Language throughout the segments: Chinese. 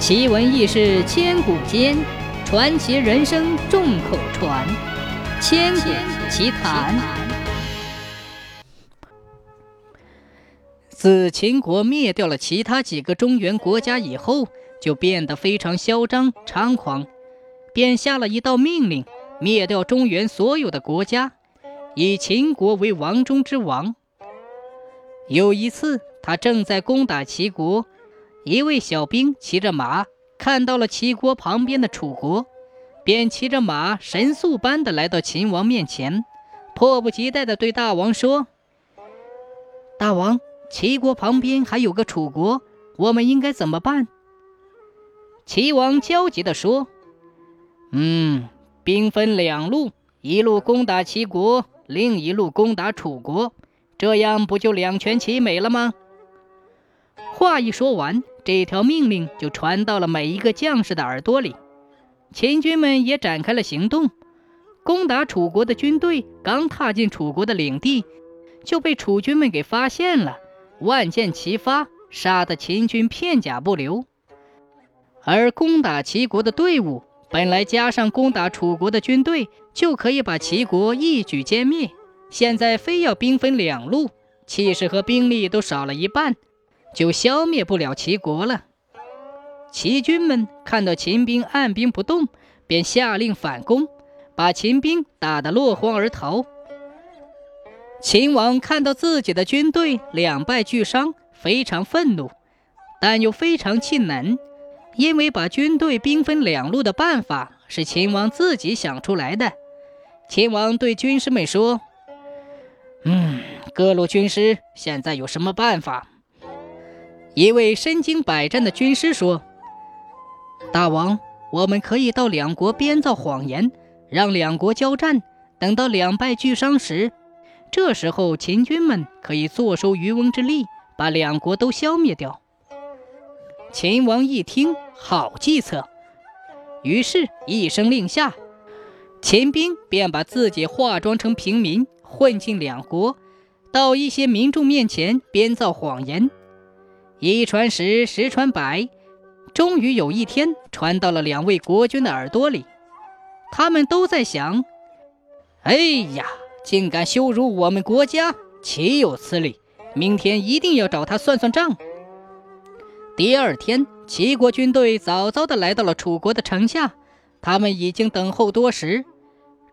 奇闻异事千古间，传奇人生众口传。千古奇谈。自秦国灭掉了其他几个中原国家以后，就变得非常嚣张猖狂，便下了一道命令，灭掉中原所有的国家，以秦国为王中之王。有一次，他正在攻打齐国。一位小兵骑着马，看到了齐国旁边的楚国，便骑着马神速般的来到秦王面前，迫不及待的对大王说：“大王，齐国旁边还有个楚国，我们应该怎么办？”齐王焦急的说：“嗯，兵分两路，一路攻打齐国，另一路攻打楚国，这样不就两全其美了吗？”话一说完。这条命令就传到了每一个将士的耳朵里，秦军们也展开了行动，攻打楚国的军队刚踏进楚国的领地，就被楚军们给发现了，万箭齐发，杀得秦军片甲不留。而攻打齐国的队伍本来加上攻打楚国的军队，就可以把齐国一举歼灭，现在非要兵分两路，气势和兵力都少了一半。就消灭不了齐国了。齐军们看到秦兵按兵不动，便下令反攻，把秦兵打得落荒而逃。秦王看到自己的军队两败俱伤，非常愤怒，但又非常气馁，因为把军队兵分两路的办法是秦王自己想出来的。秦王对军师们说：“嗯，各路军师现在有什么办法？”一位身经百战的军师说：“大王，我们可以到两国编造谎言，让两国交战。等到两败俱伤时，这时候秦军们可以坐收渔翁之利，把两国都消灭掉。”秦王一听，好计策，于是一声令下，秦兵便把自己化妆成平民，混进两国，到一些民众面前编造谎言。一传十，十传百，终于有一天传到了两位国君的耳朵里。他们都在想：“哎呀，竟敢羞辱我们国家，岂有此理！明天一定要找他算算账。”第二天，齐国军队早早的来到了楚国的城下，他们已经等候多时。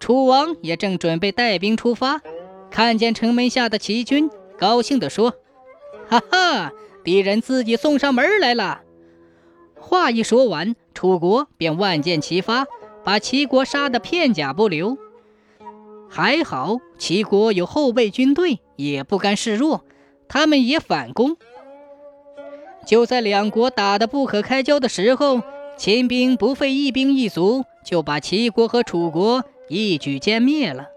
楚王也正准备带兵出发，看见城门下的齐军，高兴地说：“哈哈！”敌人自己送上门来了。话一说完，楚国便万箭齐发，把齐国杀得片甲不留。还好齐国有后备军队，也不甘示弱，他们也反攻。就在两国打得不可开交的时候，秦兵不费一兵一卒，就把齐国和楚国一举歼灭了。